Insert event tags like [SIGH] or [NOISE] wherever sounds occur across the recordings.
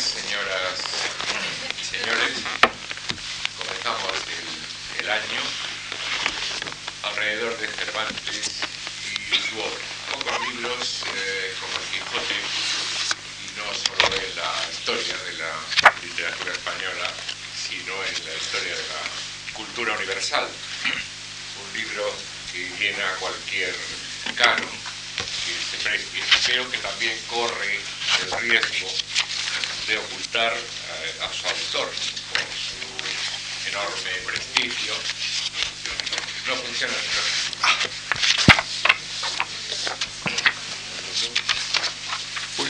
tardes, señoras y señores. Comenzamos el, el año alrededor de Cervantes y su obra. Pocos libros eh, como el Quijote, y no solo en la historia de la literatura española, sino en la historia de la cultura universal. Un libro que llena cualquier canon que se precie, pero que también corre el riesgo de ocultar eh, a su autor por su enorme prestigio. No funciona Un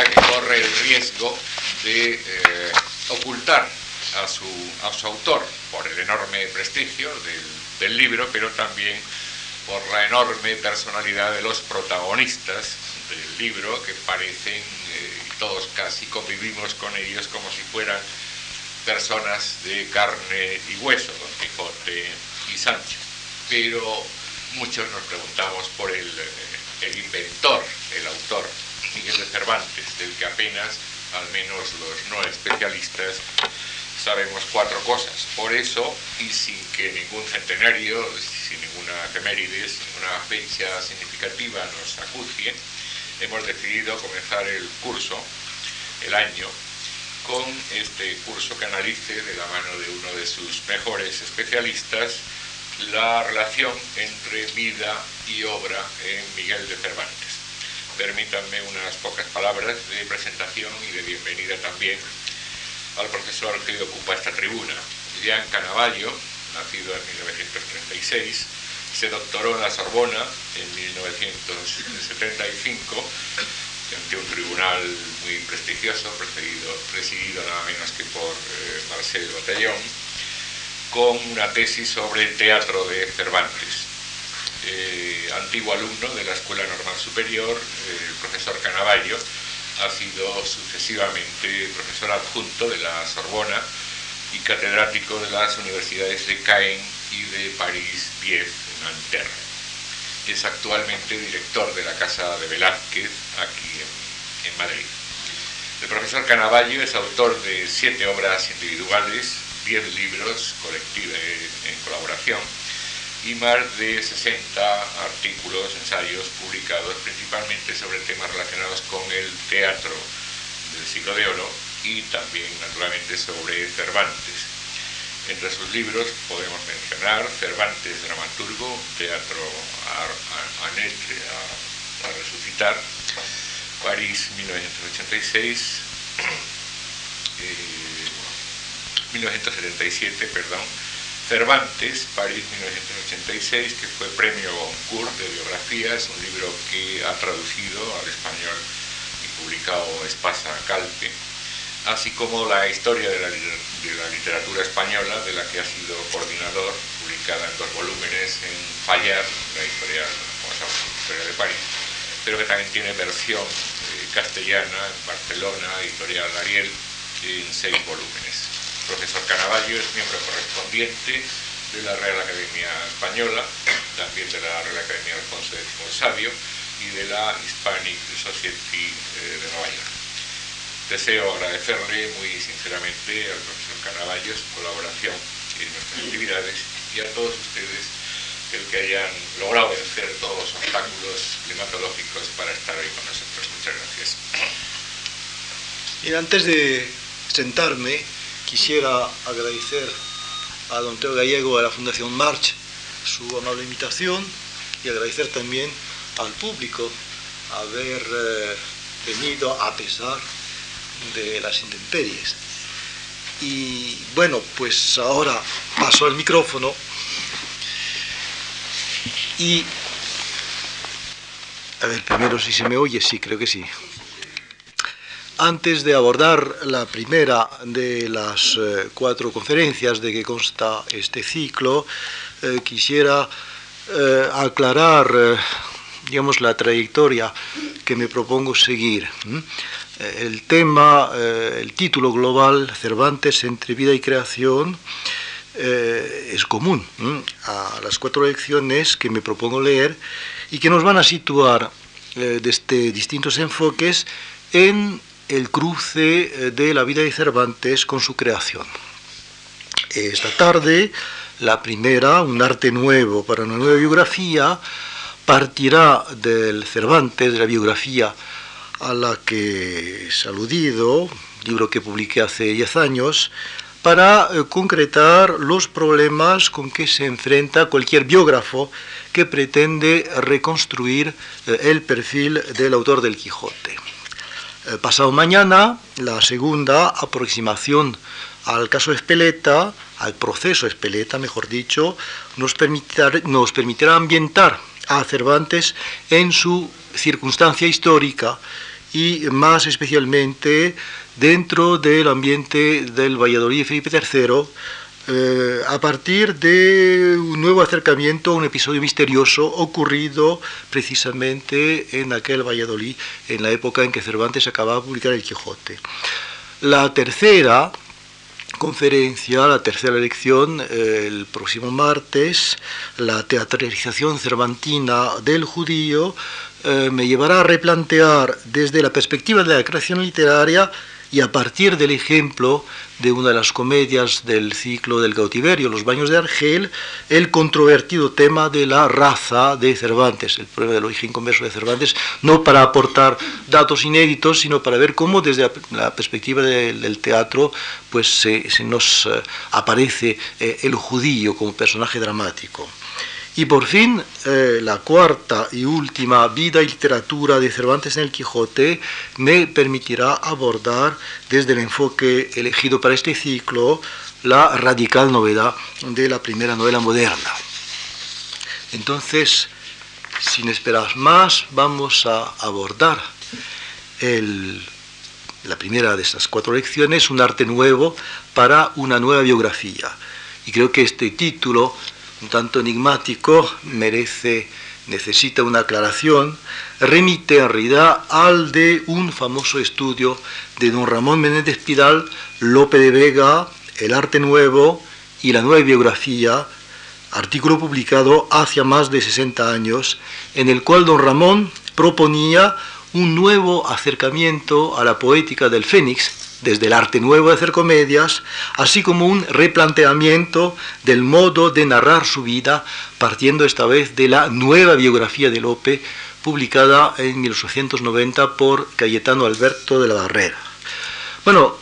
que corre el riesgo de eh, ocultar a su, autor por el enorme prestigio del, libro, pero también por la enorme personalidad de los protagonistas del libro, que parecen, eh, todos casi convivimos con ellos como si fueran personas de carne y hueso, Don Quijote y Sancho. Pero muchos nos preguntamos por el, eh, el inventor, el autor, Miguel de Cervantes, del que apenas, al menos los no especialistas, sabemos cuatro cosas. Por eso, y sin que ningún centenario, sin ninguna efeméride, sin ninguna fecha significativa nos acucie, hemos decidido comenzar el curso, el año, con este curso que analice de la mano de uno de sus mejores especialistas la relación entre vida y obra en Miguel de Cervantes. Permítanme unas pocas palabras de presentación y de bienvenida también al profesor que ocupa esta tribuna. Jean Canavallo, nacido en 1936, se doctoró en la Sorbona en 1975 ante un tribunal muy prestigioso, presidido, nada menos que por eh, Marcel Botellón, con una tesis sobre el teatro de Cervantes. Eh, antiguo alumno de la Escuela Normal Superior, eh, el profesor Canavallo ha sido sucesivamente profesor adjunto de la Sorbona y catedrático de las universidades de Caen y de París-Bief, en Nanterre. Es actualmente director de la Casa de Velázquez, aquí en, en Madrid. El profesor Canavallo es autor de siete obras individuales, diez libros en colaboración y más de 60 artículos, ensayos publicados principalmente sobre temas relacionados con el teatro del siglo de oro y también naturalmente sobre Cervantes. Entre sus libros podemos mencionar Cervantes Dramaturgo, Teatro a, a, resucitar, París 1986, [CLEARS THROAT] eh, 1977, perdón, Cervantes, París 1986, que fue premio Goncourt de biografías, un libro que ha traducido al español y publicado Espasa Calpe, así como la historia de la, literatura española, de la que ha sido coordinador, publicada en dos volúmenes en Fallar, la historia de París, pero que también tiene versión eh, castellana en Barcelona, editorial Ariel, en seis volúmenes profesor Canavallo es miembro correspondiente de la Real Academia Española, también de la Real Academia Alfonso X Sabio y de la Hispanic Society eh, de Nueva York. Deseo agradecerle muy sinceramente al profesor Canavallo su colaboración en nuestras actividades y a todos ustedes el que hayan logrado vencer todos los obstáculos climatológicos para estar hoy con nosotros. Muchas gracias. Y antes de sentarme, quisiera agradecer a don Teo Gallego de la Fundación March su amable invitación y agradecer también al público haber eh, venido a pesar de las intemperies. Y bueno, pues ahora paso al micrófono y... A ver, primero si se me oye, sí, creo que sí. Antes de abordar la primera de las eh, cuatro conferencias de que consta este ciclo, eh, quisiera eh, aclarar, digamos, la trayectoria que me propongo seguir. El tema, el título global, Cervantes entre vida y creación, es común a las cuatro lecciones que me propongo leer y que nos van a situar desde distintos enfoques en el cruce de la vida de Cervantes con su creación. Esta tarde, la primera, un arte nuevo para una nueva biografía, partirá del Cervantes, de la biografía a la que he aludido, libro que publiqué hace 10 años, para eh, concretar los problemas con que se enfrenta cualquier biógrafo que pretende reconstruir eh, el perfil del autor del Quijote. Eh, pasado mañana, la segunda aproximación al caso Espeleta, al proceso Espeleta, mejor dicho, nos permitirá, nos permitirá ambientar a Cervantes en su circunstancia histórica y más especialmente dentro del ambiente del Valladolid Felipe III, eh, a partir de un nuevo acercamiento a un episodio misterioso ocurrido precisamente en aquel Valladolid, en la época en que Cervantes acababa de publicar El Quijote. La tercera conferencia, la tercera lección, eh, el próximo martes, la teatralización cervantina del judío, eh, me llevará a replantear desde la perspectiva de la creación literaria y a partir del ejemplo de una de las comedias del ciclo del cautiverio, Los baños de Argel, el controvertido tema de la raza de Cervantes, el problema del origen converso de Cervantes, no para aportar datos inéditos, sino para ver cómo desde la perspectiva del teatro pues se, nos eh, aparece eh, el judío como personaje dramático. Y por fin, eh, la cuarta y última vida y literatura de Cervantes en el Quijote me permitirá abordar desde el enfoque elegido para este ciclo la radical novedad de la primera novela moderna. Entonces, sin esperar más, vamos a abordar la primera de estas cuatro lecciones, un arte nuevo para una nueva biografía. Y creo que este título un tanto enigmático, merece, necesita una aclaración, remite en realidad al de un famoso estudio de don Ramón Menéndez Pidal, Lope de Vega, El arte nuevo y la nueva biografía, artículo publicado hace más de 60 años, en el cual don Ramón proponía un nuevo acercamiento a la poética del Fénix, desde el arte nuevo de hacer comedias, así como un replanteamiento del modo de narrar su vida, partiendo esta vez de la nueva biografía de Lope, publicada en 1890 por Cayetano Alberto de la Barrera. Bueno,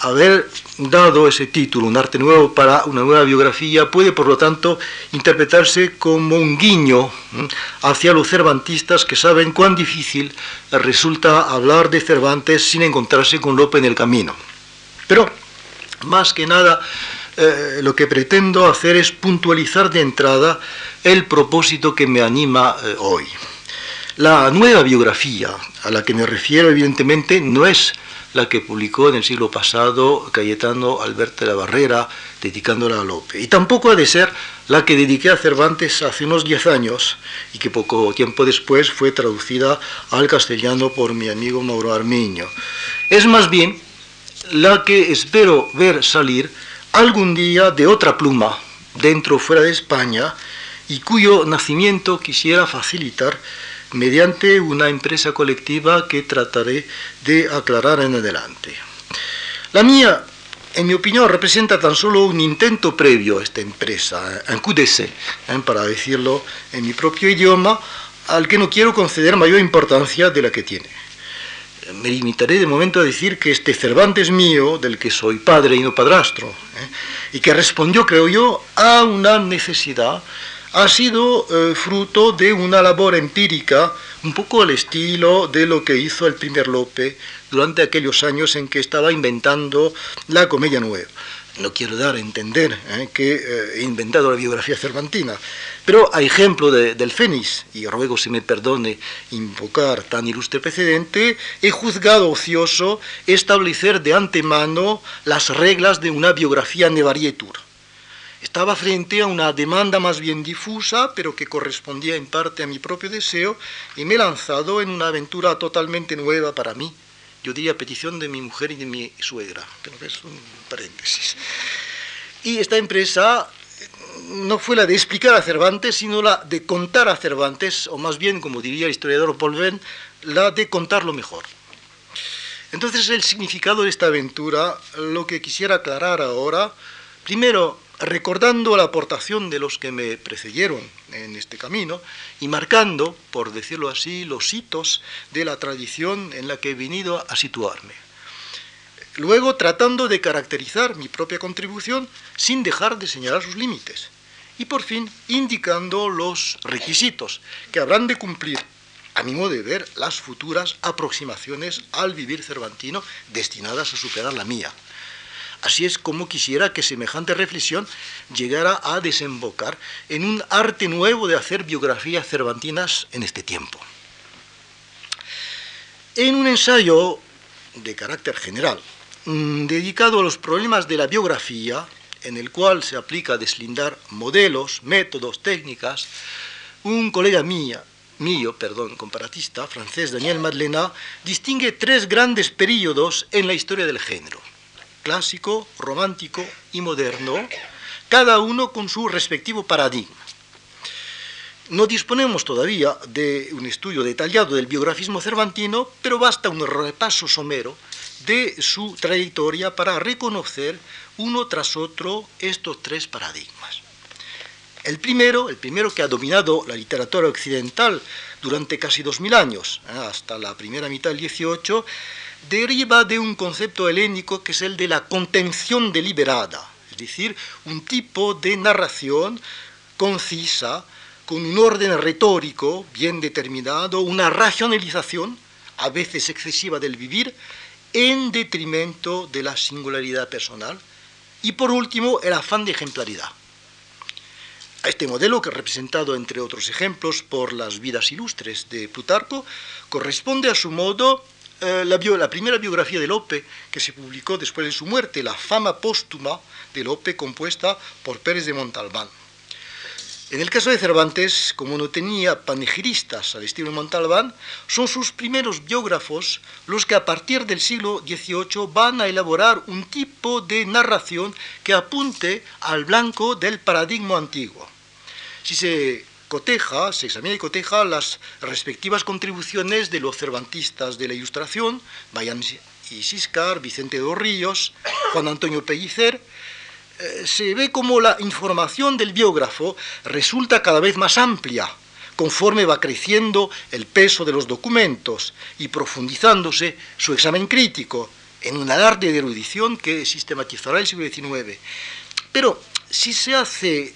haber dado ese título, un arte nuevo para una nueva biografía, puede por lo tanto interpretarse como un guiño hacia los cervantistas que saben cuán difícil resulta hablar de Cervantes sin encontrarse con Lope en el camino. Pero, más que nada, eh, lo que pretendo hacer es puntualizar de entrada el propósito que me anima eh, hoy. La nueva biografía a la que me refiero, evidentemente, no es la que publicó en el siglo pasado Cayetano Alberto de la Barrera, dedicándola a Lope. Y tampoco ha de ser la que dediqué a Cervantes hace unos 10 años y que poco tiempo después fue traducida al castellano por mi amigo Mauro Armiño. Es más bien la que espero ver salir algún día de otra pluma, dentro o fuera de España, y cuyo nacimiento quisiera facilitar mediante una empresa colectiva que trataré de aclarar en adelante. La mía, en mi opinión, representa tan solo un intento previo a esta empresa, un coup d'essai, ¿eh? para decirlo en mi propio idioma, al que no quiero conceder mayor importancia de la que tiene. Me limitaré de momento a decir que este Cervantes mío, del que soy padre y no padrastro, ¿eh? y que respondió, creo yo, a una necesidad ha sido eh, fruto de una labor empírica, un poco al estilo de lo que hizo el primer Lope durante aquellos años en que estaba inventando la comedia nueva. No quiero dar a entender eh, que eh, he inventado la biografía cervantina, pero a ejemplo del Fénix, y ruego se me perdone invocar tan ilustre precedente, he juzgado ocioso establecer de antemano las reglas de una biografía nevarietur estaba frente a una demanda más bien difusa, pero que correspondía en parte a mi propio deseo, y me he lanzado en una aventura totalmente nueva para mí. Yo diría petición de mi mujer y de mi suegra, pero es un paréntesis. Y esta empresa no fue la de explicar a Cervantes, sino la de contar a Cervantes, o más bien, como diría el historiador Paul la de contarlo mejor. Entonces el significado de esta aventura, lo que quisiera aclarar ahora, primero recordando la aportación de los que me precedieron en este camino y marcando, por decirlo así, los hitos de la tradición en la que he venido a situarme. Luego tratando de caracterizar mi propia contribución sin dejar de señalar sus límites. Y por fin indicando los requisitos que habrán de cumplir, a mi modo de ver, las futuras aproximaciones al vivir cervantino destinadas a superar la mía. Así es como quisiera que semejante reflexión llegara a desembocar en un arte nuevo de hacer biografías cervantinas en este tiempo. En un ensayo de carácter general, mm, dedicado a los problemas de la biografía, en el cual se aplica a deslindar modelos, métodos, técnicas, un colega mío, perdón, comparatista, francés Daniel Madlena, distingue tres grandes períodos en la historia del género clásico, romántico y moderno, cada uno con su respectivo paradigma. No disponemos todavía de un estudio detallado del biografismo cervantino, pero basta un repaso somero de su trayectoria para reconocer uno tras otro estos tres paradigmas. El primero, el primero que ha dominado la literatura occidental durante casi dos mil años, ¿eh? hasta la primera mitad del XVIII, deriva de un concepto helénico que es el de la contención deliberada, es decir, un tipo de narración concisa, con un orden retórico bien determinado, una racionalización, a veces excesiva del vivir, en detrimento de la singularidad personal, y por último, el afán de ejemplaridad. A este modelo, que representado entre otros ejemplos por las vidas ilustres de Plutarco, corresponde a su modo eh, la, primera biografía de Lope, que se publicó después de su muerte, la fama póstuma de Lope, compuesta por Pérez de Montalbán. En el caso de Cervantes, como no tenía panegiristas al estilo de Montalbán, son sus primeros biógrafos los que a partir del siglo XVIII van a elaborar un tipo de narración que apunte al blanco del paradigma antiguo. Si se coteja, se examina y coteja las respectivas contribuciones de los cervantistas de la Ilustración, Bayan y Siscar, Vicente de los Ríos, Juan Antonio Pellicer, eh, se ve como la información del biógrafo resulta cada vez más amplia conforme va creciendo el peso de los documentos y profundizándose su examen crítico en un arte de erudición que sistematizará el siglo XIX. Pero si se hace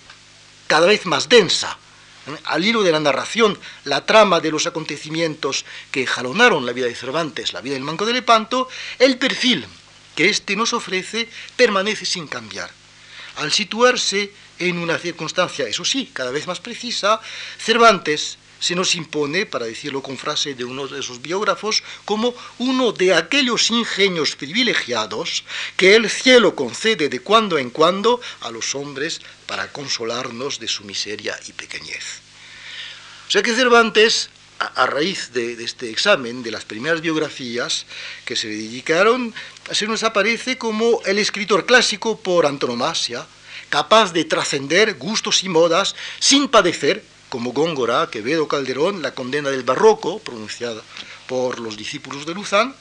cada vez más densa al hilo de la narración, la trama de los acontecimientos que jalonaron la vida de Cervantes, la vida del Manco de Lepanto, el perfil que éste nos ofrece permanece sin cambiar. Al situarse en una circunstancia, eso sí, cada vez más precisa, Cervantes se nos impone, para decirlo con frase de uno de esos biógrafos, como uno de aquellos ingenios privilegiados que el cielo concede de cuando en cuando a los hombres para consolarnos de su miseria y pequeñez. O sea que Cervantes, a, raíz de, de, este examen de las primeras biografías que se le dedicaron, se nos aparece como el escritor clásico por antonomasia, capaz de trascender gustos y modas sin padecer como Góngora, Quevedo, Calderón, la condena del barroco, pronunciada por los discípulos de Luzán,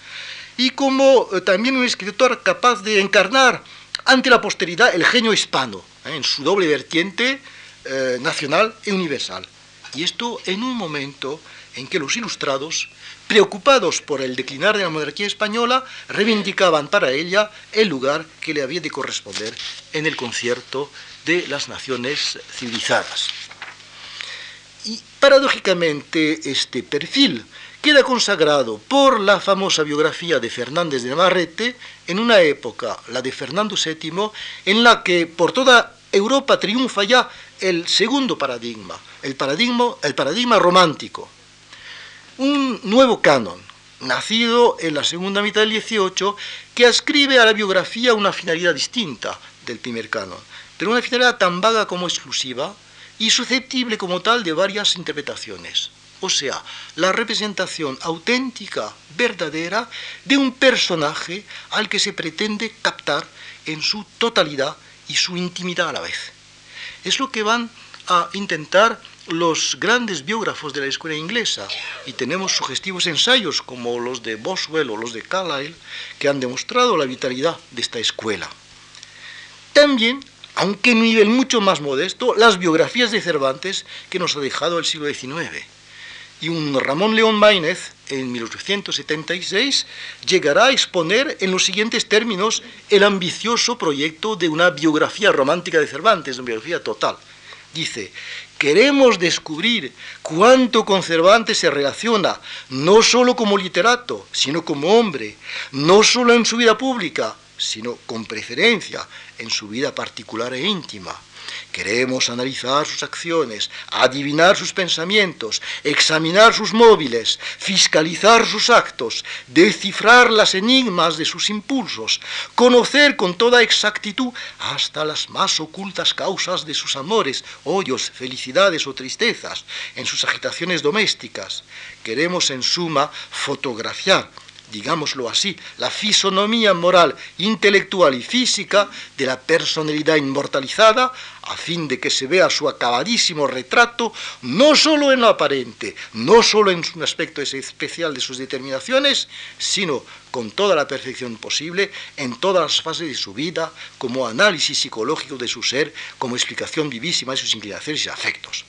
y como eh, también un escritor capaz de encarnar ante la posteridad el genio hispano, eh, en su doble vertiente eh, nacional e universal. Y esto en un momento en que los ilustrados, preocupados por el declinar de la monarquía española, reivindicaban para ella el lugar que le había de corresponder en el concierto de las naciones civilizadas. Paradójicamente este perfil queda consagrado por la famosa biografía de Fernández de Navarrete en una época, la de Fernando VII, en la que por toda Europa triunfa ya el segundo paradigma, el paradigma, el paradigma romántico. Un nuevo canon, nacido en la segunda mitad del XVIII, que ascribe a la biografía una finalidad distinta del primer canon, pero una finalidad tan vaga como exclusiva, y susceptible como tal de varias interpretaciones. O sea, la representación auténtica, verdadera, de un personaje al que se pretende captar en su totalidad y su intimidad a la vez. Es lo que van a intentar los grandes biógrafos de la escuela inglesa y tenemos sugestivos ensayos como los de Boswell o los de Carlyle que han demostrado la vitalidad de esta escuela. También, aunque en un nivel mucho más modesto, las biografías de Cervantes que nos ha dejado el siglo XIX. Y un Ramón León Maínez, en 1876, llegará a exponer en los siguientes términos el ambicioso proyecto de una biografía romántica de Cervantes, una biografía total. Dice, queremos descubrir cuánto con Cervantes se relaciona, no solo como literato, sino como hombre, no solo en su vida pública, sino con preferencia en su vida particular e íntima. Queremos analizar sus acciones, adivinar sus pensamientos, examinar sus móviles, fiscalizar sus actos, descifrar las enigmas de sus impulsos, conocer con toda exactitud hasta las más ocultas causas de sus amores, hoyos, felicidades o tristezas, en sus agitaciones domésticas. Queremos, en suma, fotografiar digámoslo así, la fisonomía moral, intelectual y física de la personalidad inmortalizada, a fin de que se vea su acabadísimo retrato, no sólo en lo aparente, no sólo en un aspecto especial de sus determinaciones, sino con toda la perfección posible en todas las fases de su vida, como análisis psicológico de su ser, como explicación vivísima de sus inclinaciones y afectos.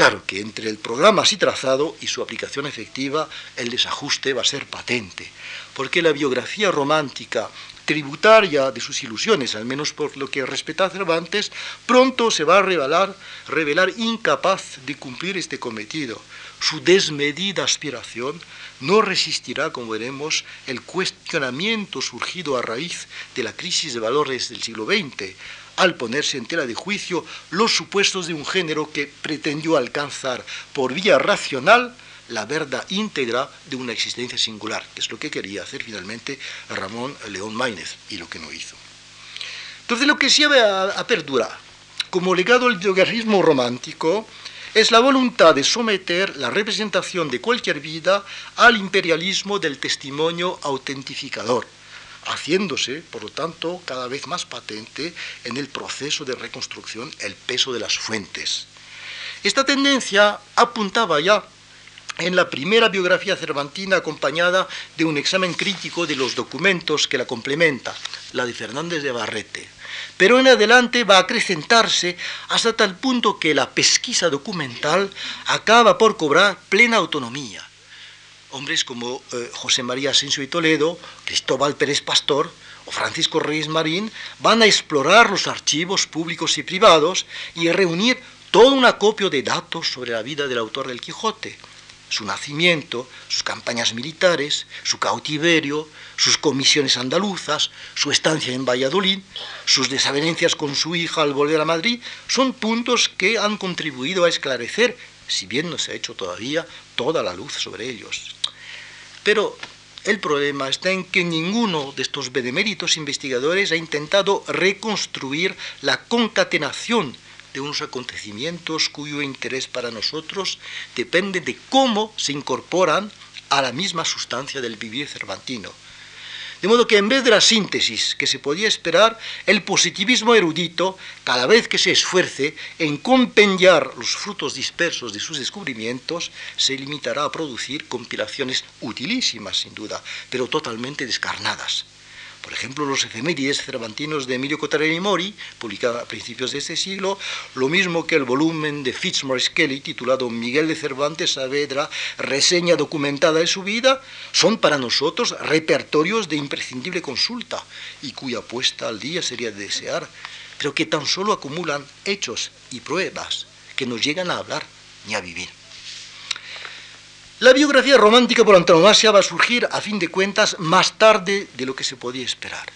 Claro que entre el programa así trazado y su aplicación efectiva, el desajuste va a ser patente, porque la biografía romántica tributaria de sus ilusiones, al menos por lo que respecta a Cervantes, pronto se va a revelar incapaz de cumplir este cometido. Su desmedida aspiración no resistirá, como veremos, el cuestionamiento surgido a raíz de la crisis de valores del siglo XX, al ponerse en tela de juicio los supuestos de un género que pretendió alcanzar por vía racional la verdad íntegra de una existencia singular, que es lo que quería hacer finalmente Ramón León Maínez y lo que no hizo. Entonces lo que se va a, perdurar como legado del geogarrismo romántico es la voluntad de someter la representación de cualquier vida al imperialismo del testimonio autentificador haciéndose, por lo tanto, cada vez más patente en el proceso de reconstrucción el peso de las fuentes. Esta tendencia apuntaba ya en la primera biografía cervantina acompañada de un examen crítico de los documentos que la complementa, la de Fernández de Barrete. Pero en adelante va a acrecentarse hasta tal punto que la pesquisa documental acaba por cobrar plena autonomía hombres como eh, José María Asensio y Toledo, Cristóbal Pérez Pastor o Francisco Reyes Marín van a explorar los archivos públicos y privados y a reunir todo un acopio de datos sobre la vida del autor del Quijote, su nacimiento, sus campañas militares, su cautiverio, sus comisiones andaluzas, su estancia en Valladolid, sus desavenencias con su hija al volver a Madrid, son puntos que han contribuido a esclarecer, si bien no se ha hecho todavía, toda la luz sobre ellos. Pero el problema está en que ninguno de estos beneméritos investigadores ha intentado reconstruir la concatenación de unos acontecimientos cuyo interés para nosotros depende de cómo se incorporan a la misma sustancia del vivir cervantino. De modo que en vez de la síntesis que se podía esperar, el positivismo erudito, cada vez que se esfuerce en compendiar los frutos dispersos de sus descubrimientos, se limitará a producir compilaciones utilísimas, sin duda, pero totalmente descarnadas. Por ejemplo, los efemérides cervantinos de Emilio Cotarelli Mori, publicado a principios de este siglo, lo mismo que el volumen de Fitzmaurice Kelly titulado Miguel de Cervantes Saavedra, reseña documentada de su vida, son para nosotros repertorios de imprescindible consulta y cuya puesta al día sería de desear, pero que tan solo acumulan hechos y pruebas que nos llegan a hablar ni a vivir. La biografía romántica por antonomasia va a surgir, a fin de cuentas, más tarde de lo que se podía esperar.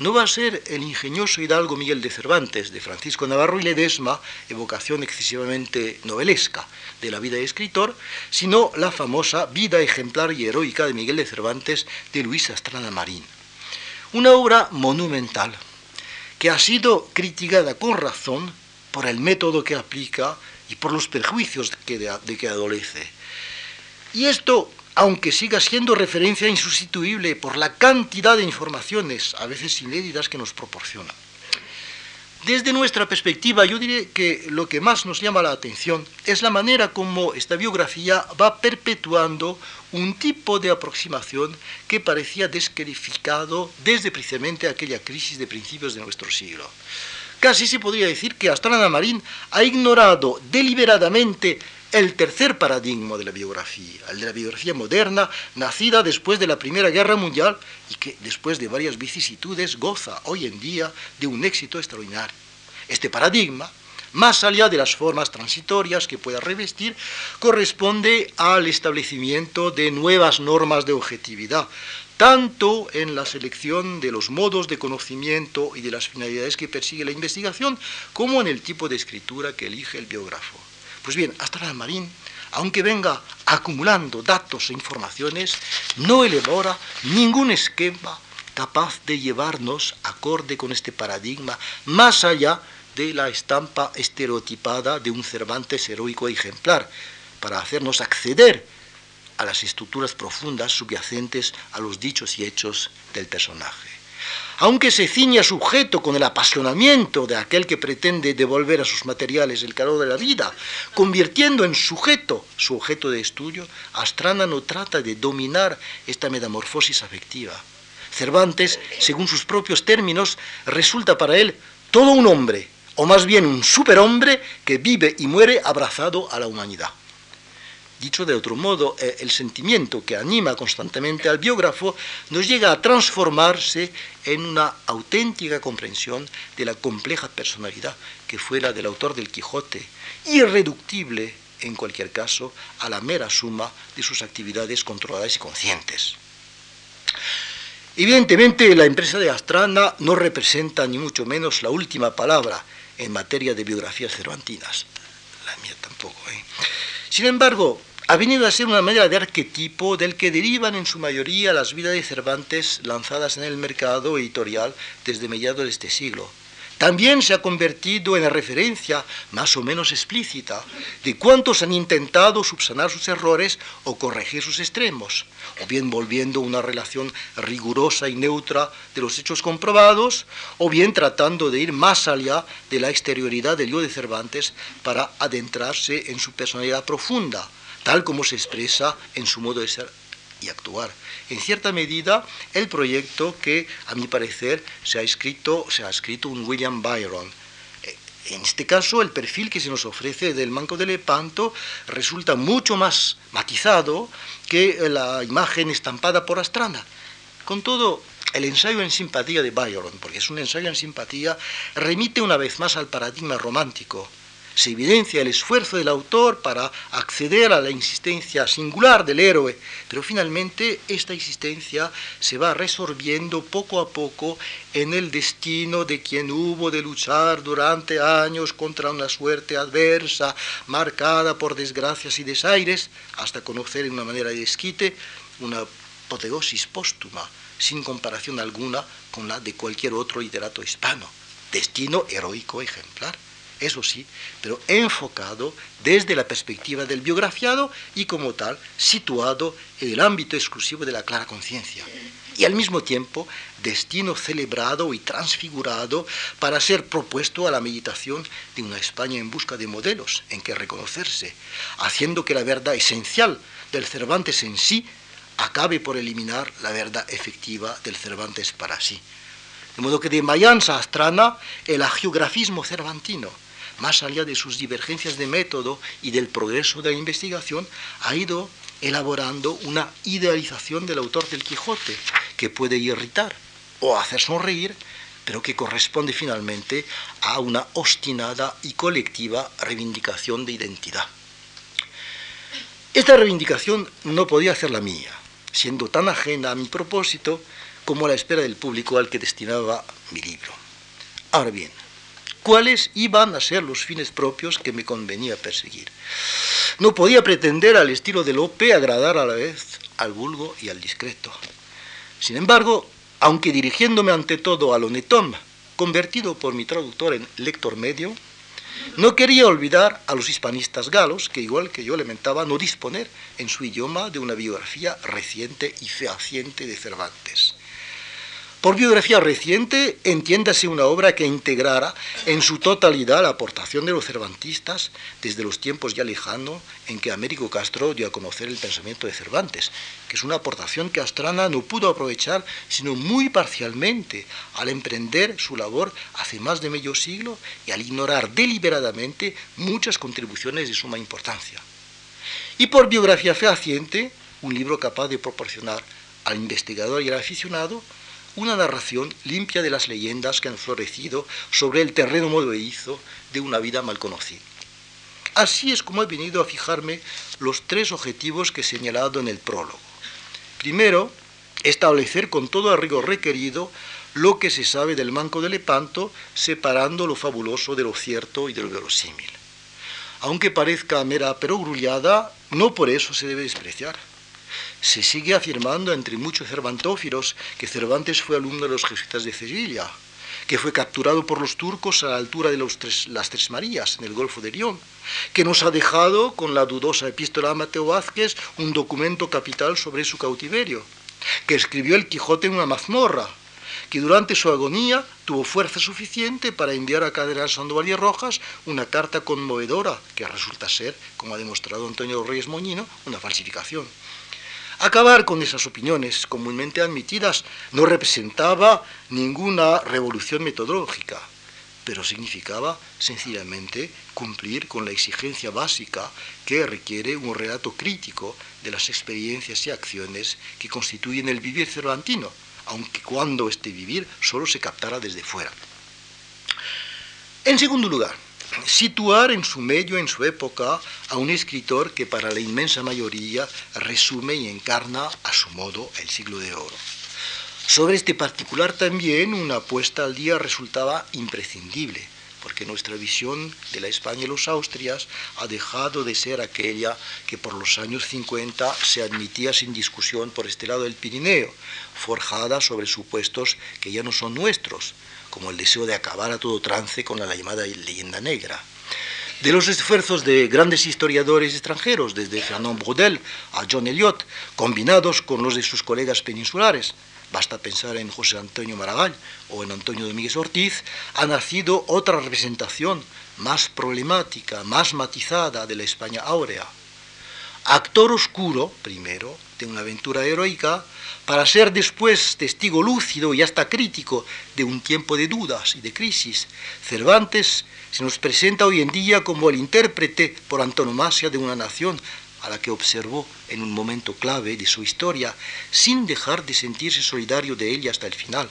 No va a ser el ingenioso hidalgo Miguel de Cervantes, de Francisco Navarro y Ledesma, evocación excesivamente novelesca de la vida de escritor, sino la famosa Vida ejemplar y heroica de Miguel de Cervantes de Luis Astrana Marín. Una obra monumental que ha sido criticada con razón por el método que aplica y por los perjuicios de que adolece y esto, aunque siga siendo referencia insustituible por la cantidad de informaciones, a veces inéditas, que nos proporciona. Desde nuestra perspectiva, yo diré que lo que más nos llama la atención es la manera como esta biografía va perpetuando un tipo de aproximación que parecía descalificado desde precisamente aquella crisis de principios de nuestro siglo. Casi se podría decir que Astrana Marín ha ignorado deliberadamente el tercer paradigma de la biografía, el de la biografía moderna, nacida después de la Primera Guerra Mundial y que después de varias vicisitudes goza hoy en día de un éxito extraordinario. Este paradigma, más allá de las formas transitorias que pueda revestir, corresponde al establecimiento de nuevas normas de objetividad, tanto en la selección de los modos de conocimiento y de las finalidades que persigue la investigación, como en el tipo de escritura que elige el biógrafo. Pues bien, Astral Marín, aunque venga acumulando datos e informaciones, no elabora ningún esquema capaz de llevarnos acorde con este paradigma más allá de la estampa estereotipada de un Cervantes heroico e ejemplar, para hacernos acceder a las estructuras profundas subyacentes a los dichos y hechos del personaje aunque se ciña sujeto con el apasionamiento de aquel que pretende devolver a sus materiales el calor de la vida, convirtiendo en sujeto su objeto de estudio, Astrana no trata de dominar esta metamorfosis afectiva. Cervantes, según sus propios términos, resulta para él todo un hombre, o más bien un superhombre que vive y muere abrazado a la humanidad. Dicho de otro modo, eh, el sentimiento que anima constantemente al biógrafo nos llega a transformarse en una auténtica comprensión de la compleja personalidad que fue la del autor del Quijote, irreductible en cualquier caso a la mera suma de sus actividades controladas y conscientes. Evidentemente, la empresa de Astrana no representa ni mucho menos la última palabra en materia de biografías cervantinas. La mía tampoco. ¿eh? Sin embargo, ha venido a ser una manera de arquetipo del que derivan en su mayoría las vidas de Cervantes lanzadas en el mercado editorial desde mediados de este siglo. También se ha convertido en la referencia más o menos explícita de cuántos han intentado subsanar sus errores o corregir sus extremos, o bien volviendo una relación rigurosa y neutra de los hechos comprobados, o bien tratando de ir más allá de la exterioridad del yo de Cervantes para adentrarse en su personalidad profunda tal como se expresa en su modo de ser y actuar. En cierta medida, el proyecto que, a mi parecer, se ha escrito, se ha escrito un William Byron. Eh, en este caso, el perfil que se nos ofrece del Manco de Lepanto resulta mucho más matizado que la imagen estampada por Astrana. Con todo, el ensayo en simpatía de Byron, porque es un ensayo en simpatía, remite una vez más al paradigma romántico, se evidencia el esfuerzo del autor para acceder a la insistencia singular del héroe, pero finalmente esta existencia se va resolviendo poco a poco en el destino de quien hubo de luchar durante años contra una suerte adversa, marcada por desgracias y desaires, hasta conocer en una manera de esquite una apoteosis póstuma, sin comparación alguna con la de cualquier otro literato hispano. Destino heroico ejemplar eso sí, pero enfocado desde la perspectiva del biografiado y como tal situado en el ámbito exclusivo de la clara conciencia. Y al mismo tiempo, destino celebrado y transfigurado para ser propuesto a la meditación de una España en busca de modelos en que reconocerse, haciendo que la verdad esencial del Cervantes en sí acabe por eliminar la verdad efectiva del Cervantes para sí. De modo que de Mayanza a Astrana, el agiografismo cervantino, más allá de sus divergencias de método y del progreso de la investigación, ha ido elaborando una idealización del autor del Quijote, que puede irritar o hacer sonreír, pero que corresponde finalmente a una obstinada y colectiva reivindicación de identidad. Esta reivindicación no podía ser la mía, siendo tan ajena a mi propósito como a la espera del público al que destinaba mi libro. Ahora bien, cuáles iban a ser los fines propios que me convenía perseguir. No podía pretender al estilo de Lope agradar a la vez al vulgo y al discreto. Sin embargo, aunque dirigiéndome ante todo al honetón, convertido por mi traductor en lector medio, no quería olvidar a los hispanistas galos, que igual que yo lamentaba no disponer en su idioma de una biografía reciente y fehaciente de Cervantes. Por biografía reciente, entiéndase una obra que integrara en su totalidad la aportación de los cervantistas desde los tiempos ya lejanos en que Américo Castro dio a conocer el pensamiento de Cervantes, que es una aportación que Astrana no pudo aprovechar sino muy parcialmente al emprender su labor hace más de medio siglo y al ignorar deliberadamente muchas contribuciones de suma importancia. Y por biografía fehaciente, un libro capaz de proporcionar al investigador y al aficionado una narración limpia de las leyendas que han florecido sobre el terreno movedizo de una vida mal conocida. Así es como he venido a fijarme los tres objetivos que he señalado en el prólogo. Primero, establecer con todo el requerido lo que se sabe del manco de Lepanto, separando lo fabuloso de lo cierto y de lo verosímil. Aunque parezca mera perogrullada, no por eso se debe despreciar se sigue afirmando entre muchos cervantófilos que Cervantes fue alumno de los jesuitas de Sevilla, que fue capturado por los turcos a la altura de las Tres Marías, en el Golfo de León, que nos ha dejado con la dudosa epístola a Mateo Vázquez un documento capital sobre su cautiverio, que escribió el Quijote en una mazmorra, que durante su agonía tuvo fuerza suficiente para enviar a Cardenal Sandoval y Rojas una carta conmovedora, que resulta ser, como ha demostrado Antonio Reyes Moñino, una falsificación. Acabar con esas opiniones comúnmente admitidas no representaba ninguna revolución metodológica, pero significaba sencillamente cumplir con la exigencia básica que requiere un relato crítico de las experiencias y acciones que constituyen el vivir cervantino, aunque cuando este vivir solo se captara desde fuera. En segundo lugar, situar en su medio, en su época, a un escritor que para la inmensa mayoría resume y encarna a su modo el siglo de oro. Sobre este particular también una apuesta al día resultaba imprescindible, porque nuestra visión de la España y los Austrias ha dejado de ser aquella que por los años 50 se admitía sin discusión por este lado del Pirineo, forjada sobre supuestos que ya no son nuestros, como el deseo de acabar a todo trance con la llamada leyenda negra. De los esfuerzos de grandes historiadores extranjeros, desde Fernand Braudel a John Eliot, combinados con los de sus colegas peninsulares, basta pensar en José Antonio Maragall o en Antonio Domínguez Ortiz, ha nacido otra representación más problemática, más matizada de la España áurea. Actor oscuro, primero, de una aventura heroica, para ser después testigo lúcido y hasta crítico de un tiempo de dudas y de crisis, Cervantes se nos presenta hoy en día como el intérprete por antonomasia de una nación a la que observó en un momento clave de su historia, sin dejar de sentirse solidario de ella hasta el final.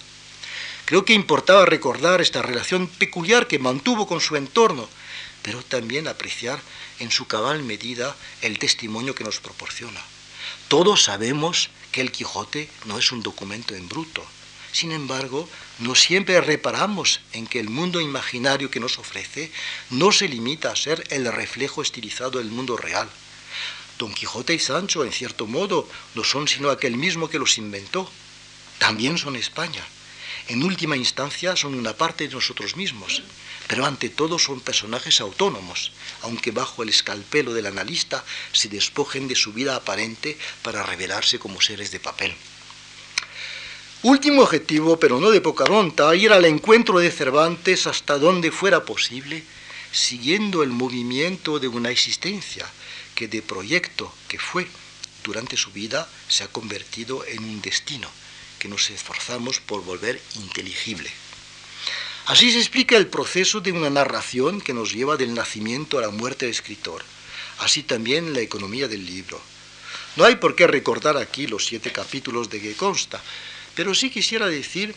Creo que importaba recordar esta relación peculiar que mantuvo con su entorno, pero también apreciar en su cabal medida el testimonio que nos proporciona. Todos sabemos que el Quijote no es un documento en bruto. Sin embargo, no siempre reparamos en que el mundo imaginario que nos ofrece no se limita a ser el reflejo estilizado del mundo real. Don Quijote y Sancho, en cierto modo, no son sino aquel mismo que los inventó. También son España. En última instancia, son una parte de nosotros mismos pero ante todo son personajes autónomos, aunque bajo el escalpelo del analista se despojen de su vida aparente para revelarse como seres de papel. Último objetivo, pero no de poca monta, ir al encuentro de Cervantes hasta donde fuera posible, siguiendo el movimiento de una existencia que de proyecto que fue durante su vida se ha convertido en un destino que nos esforzamos por volver inteligible. Así se explica el proceso de una narración que nos lleva del nacimiento a la muerte del escritor, así también la economía del libro. No hay por qué recordar aquí los siete capítulos de que consta, pero sí quisiera decir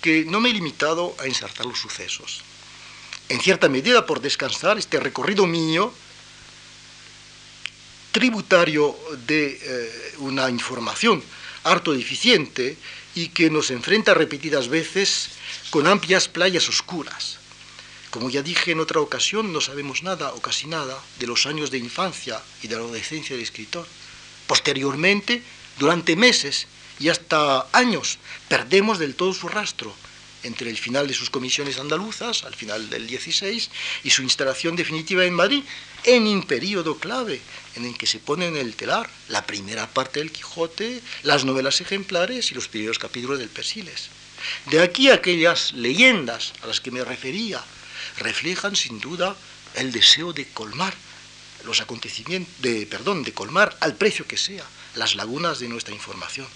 que no me he limitado a insertar los sucesos. En cierta medida, por descansar este recorrido mío, tributario de eh, una información harto deficiente y que nos enfrenta repetidas veces con amplias playas oscuras. Como ya dije en otra ocasión, no sabemos nada o casi nada de los años de infancia y de la adolescencia del escritor. Posteriormente, durante meses y hasta años, perdemos del todo su rastro entre el final de sus comisiones andaluzas, al final del 16, y su instalación definitiva en Madrid, en un periodo clave en el que se pone en el telar la primera parte del Quijote, las novelas ejemplares y los primeros capítulos del Persiles. De aquí aquellas leyendas a las que me refería reflejan sin duda el deseo de colmar los acontecimientos, de, perdón, de colmar al precio que sea las lagunas de nuestra información.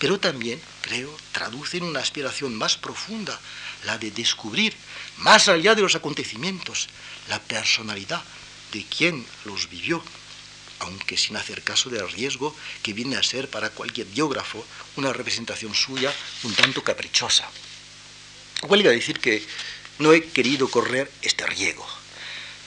Pero también, creo, traducen una aspiración más profunda, la de descubrir, más allá de los acontecimientos, la personalidad de quien los vivió, aunque sin hacer caso del riesgo que viene a ser para cualquier biógrafo una representación suya un tanto caprichosa. Huelga decir que no he querido correr este riesgo,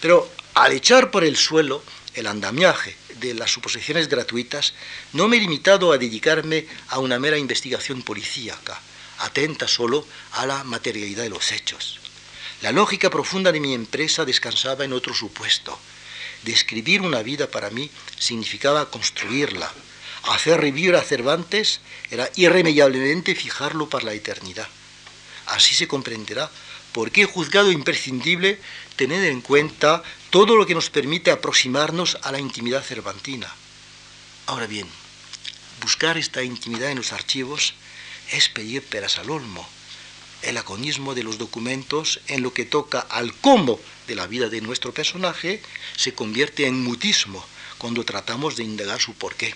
pero al echar por el suelo el andamiaje de las suposiciones gratuitas, no me he limitado a dedicarme a una mera investigación policíaca, atenta solo a la materialidad de los hechos. La lógica profunda de mi empresa descansaba en otro supuesto, Describir una vida para mí significaba construirla. Hacer revivir a Cervantes era irremediablemente fijarlo para la eternidad. Así se comprenderá por qué he juzgado imprescindible tener en cuenta todo lo que nos permite aproximarnos a la intimidad cervantina. Ahora bien, buscar esta intimidad en los archivos es pedir peras al olmo el aconismo de los documentos en lo que toca al cómo de la vida de nuestro personaje se convierte en mutismo cuando tratamos de indagar su porqué.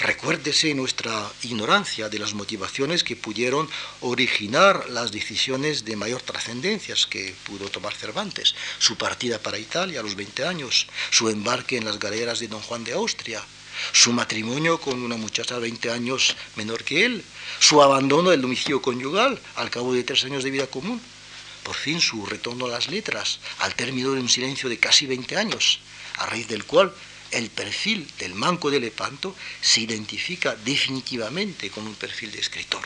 Recuérdese nuestra ignorancia de las motivaciones que pudieron originar las decisiones de mayor trascendencia que pudo tomar Cervantes, su partida para Italia a los 20 años, su embarque en las galeras de Don Juan de Austria, su matrimonio con una muchacha de 20 años menor que él, su abandono del domicilio conyugal al cabo de tres años de vida común, por fin su retorno a las letras al término de un silencio de casi 20 años, a raíz del cual el perfil del manco de Lepanto se identifica definitivamente con un perfil de escritor.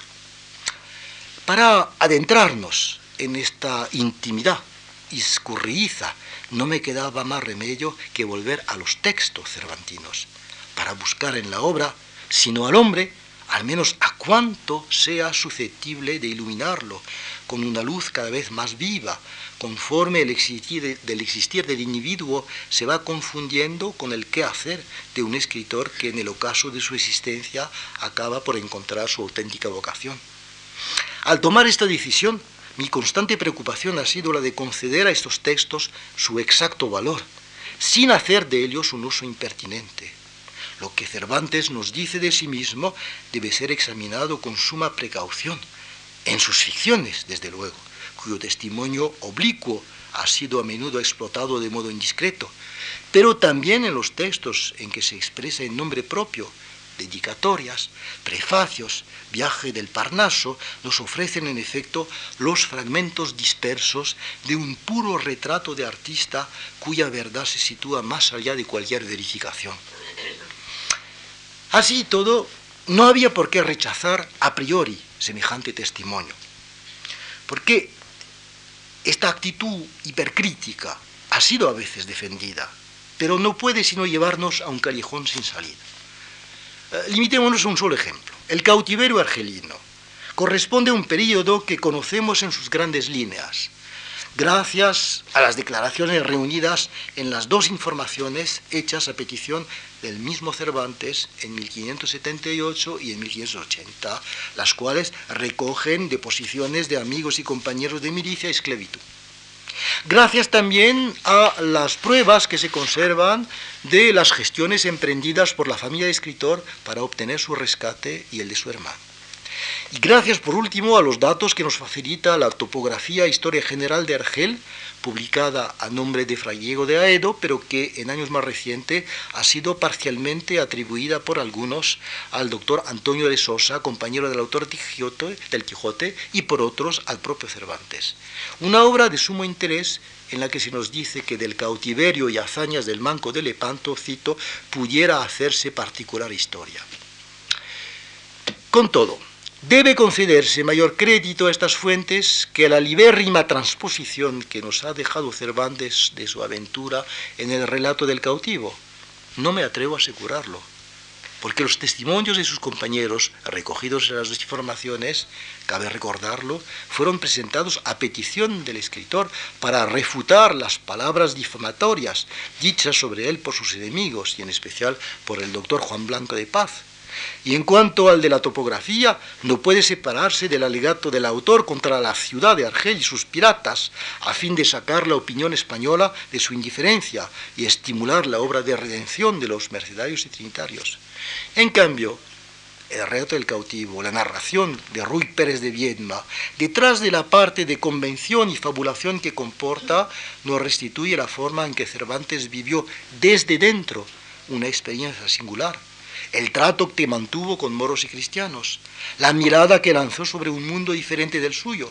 Para adentrarnos en esta intimidad escurridiza, no me quedaba más remedio que volver a los textos cervantinos para buscar en la obra, sino al hombre, al menos a cuanto sea susceptible de iluminarlo con una luz cada vez más viva, conforme el existir del existir del individuo se va confundiendo con el qué hacer de un escritor que en el ocaso de su existencia acaba por encontrar su auténtica vocación. Al tomar esta decisión, mi constante preocupación ha sido la de conceder a estos textos su exacto valor, sin hacer de ellos un uso impertinente. Lo que Cervantes nos dice de sí mismo debe ser examinado con suma precaución, en sus ficciones, desde luego, cuyo testimonio oblicuo ha sido a menudo explotado de modo indiscreto, pero también en los textos en que se expresa en nombre propio, dedicatorias, prefacios, viaje del Parnaso, nos ofrecen en efecto los fragmentos dispersos de un puro retrato de artista cuya verdad se sitúa más allá de cualquier verificación. Así todo, no había por qué rechazar a priori semejante testimonio, porque esta actitud hipercrítica ha sido a veces defendida, pero no puede sino llevarnos a un callejón sin salida. Eh, limitémonos a un solo ejemplo. El cautiverio argelino corresponde a un periodo que conocemos en sus grandes líneas, gracias a las declaraciones reunidas en las dos informaciones hechas a petición del mismo Cervantes en 1578 y en 1580, las cuales recogen deposiciones de amigos y compañeros de milicia y esclavitud. Gracias también a las pruebas que se conservan de las gestiones emprendidas por la familia de escritor para obtener su rescate y el de su hermano. Y gracias por último a los datos que nos facilita la topografía Historia General de Argel, publicada a nombre de Fray Diego de Aedo, pero que en años más recientes ha sido parcialmente atribuida por algunos al doctor Antonio de Sosa, compañero del autor del Quijote, y por otros al propio Cervantes. Una obra de sumo interés en la que se nos dice que del cautiverio y hazañas del manco de Lepanto, cito, pudiera hacerse particular historia. Con todo, Debe concederse mayor crédito a estas fuentes que a la libérrima transposición que nos ha dejado Cervantes de su aventura en el relato del cautivo. No me atrevo a asegurarlo, porque los testimonios de sus compañeros, recogidos en las dos informaciones, cabe recordarlo, fueron presentados a petición del escritor para refutar las palabras difamatorias dichas sobre él por sus enemigos y en especial por el doctor Juan Blanco de Paz Y en cuanto al de la topografía, no puede separarse del alegato del autor contra la ciudad de Argel y sus piratas, a fin de sacar la opinión española de su indiferencia y estimular la obra de redención de los mercenarios y trinitarios. En cambio, el relato del cautivo, la narración de Ruy Pérez de Viedma, detrás de la parte de convención y fabulación que comporta, nos restituye la forma en que Cervantes vivió desde dentro una experiencia singular, el trato que mantuvo con moros y cristianos, la mirada que lanzó sobre un mundo diferente del suyo,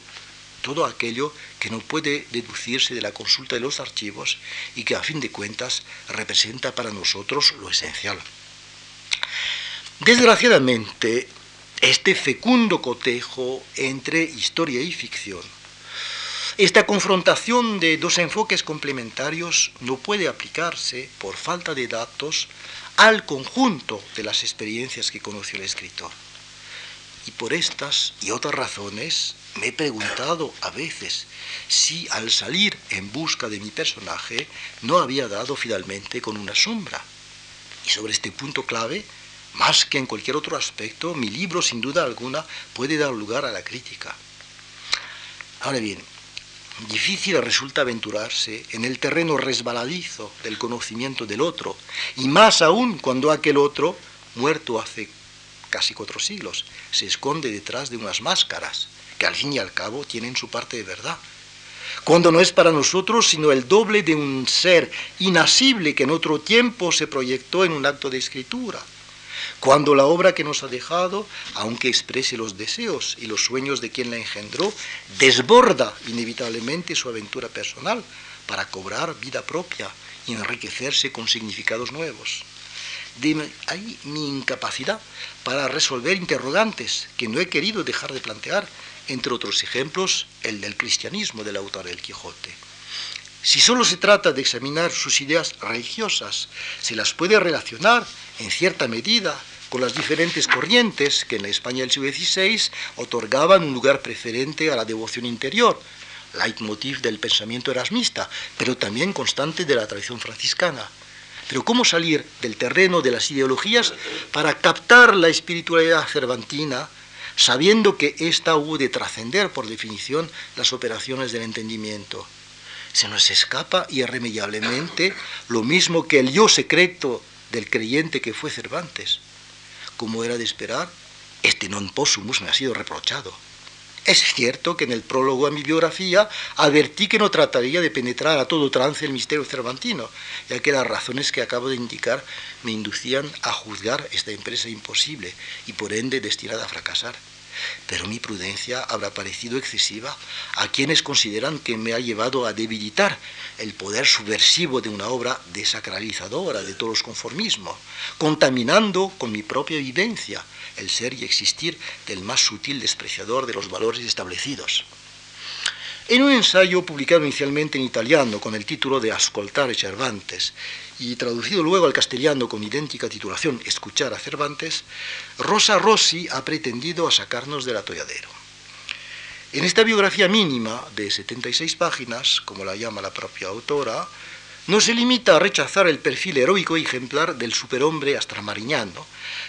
todo aquello que no puede deducirse de la consulta de los archivos y que a fin de cuentas representa para nosotros lo esencial. Desgraciadamente, este fecundo cotejo entre historia y ficción, esta confrontación de dos enfoques complementarios no puede aplicarse, por falta de datos, al conjunto de las experiencias que conoció el escritor. Y por estas y otras razones me he preguntado a veces si al salir en busca de mi personaje no había dado finalmente con una sombra. Y sobre este punto clave más que en cualquier otro aspecto, mi libro sin duda alguna puede dar lugar a la crítica. Ahora bien, difícil resulta aventurarse en el terreno resbaladizo del conocimiento del otro, y más aún cuando aquel otro, muerto hace casi cuatro siglos, se esconde detrás de unas máscaras que al fin y al cabo tienen su parte de verdad. Cuando no es para nosotros sino el doble de un ser inasible que en otro tiempo se proyectó en un acto de escritura cuando la obra que nos ha dejado, aunque exprese los deseos y los sueños de quien la engendró, desborda inevitablemente su aventura personal para cobrar vida propia y enriquecerse con significados nuevos. De ahí mi incapacidad para resolver interrogantes que no he querido dejar de plantear, entre otros ejemplos, el del cristianismo del autor del Quijote. Si solo se trata de examinar sus ideas religiosas, se las puede relacionar en cierta medida con las diferentes corrientes que en España del siglo XVI otorgaban un lugar preferente a la devoción interior, leitmotiv del pensamiento erasmista, pero también constante de la tradición franciscana. Pero ¿cómo salir del terreno de las ideologías para captar la espiritualidad cervantina, sabiendo que ésta hubo de trascender por definición las operaciones del entendimiento? Se nos escapa irremediablemente lo mismo que el yo secreto del creyente que fue Cervantes como era de esperar, este non possumus me ha sido reprochado. Es cierto que en el prólogo a mi biografía advertí que no trataría de penetrar a todo trance el misterio cervantino, ya que las razones que acabo de indicar me inducían a juzgar esta empresa imposible y por ende destinada a fracasar. Pero mi prudencia habrá parecido excesiva a quienes consideran que me ha llevado a debilitar el poder subversivo de una obra desacralizadora de todos los conformismos, contaminando con mi propia vivencia el ser y existir del más sutil despreciador de los valores establecidos. En un ensayo publicado inicialmente en italiano con el título de Ascoltare Cervantes y traducido luego al castellano con idéntica titulación Escuchar a Cervantes, Rosa Rossi ha pretendido sacarnos del atolladero. En esta biografía mínima de 76 páginas, como la llama la propia autora, no se limita a rechazar el perfil heroico y ejemplar del superhombre astramariñano,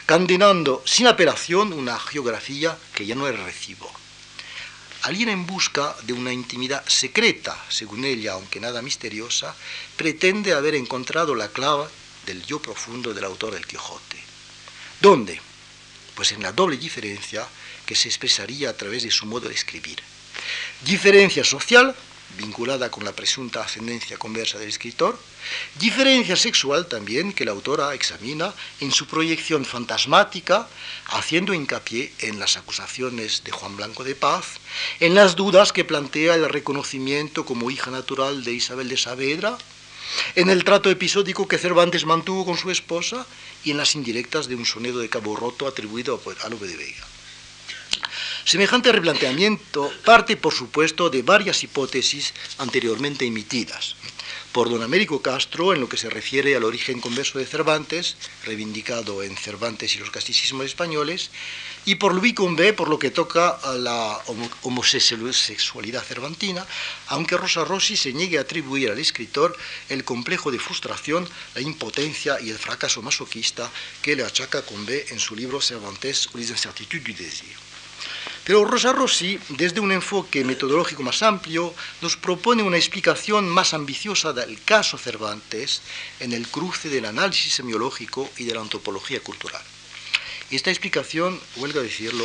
condenando sin apelación una geografía que ya no es recibo alguien en busca de una intimidad secreta, según ella, aunque nada misteriosa, pretende haber encontrado la clave del yo profundo del autor del Quijote. ¿Dónde? Pues en la doble diferencia que se expresaría a través de su modo de escribir. Diferencia social, vinculada con la presunta ascendencia conversa del escritor, diferencia sexual también que la autora examina en su proyección fantasmática, haciendo hincapié en las acusaciones de Juan Blanco de Paz, en las dudas que plantea el reconocimiento como hija natural de Isabel de Saavedra, en el trato episódico que Cervantes mantuvo con su esposa y en las indirectas de un sonedo de Cabo Roto atribuido a Lope de Vega. Semejante replanteamiento parte, por supuesto, de varias hipótesis anteriormente emitidas. por don Américo Castro en lo que se refiere al origen converso de Cervantes, reivindicado en Cervantes y los casticismos españoles, y por Louis Combé por lo que toca a la homosexualidad cervantina, aunque Rosa Rossi se niegue a atribuir al escritor el complejo de frustración, la impotencia y el fracaso masoquista que le achaca Combé en su libro Cervantes ou les incertitudes du désir. Pero Rosa Rossi, desde un enfoque metodológico más amplio, nos propone una explicación más ambiciosa del caso Cervantes en el cruce del análisis semiológico y de la antropología cultural. Esta explicación, huelga decirlo,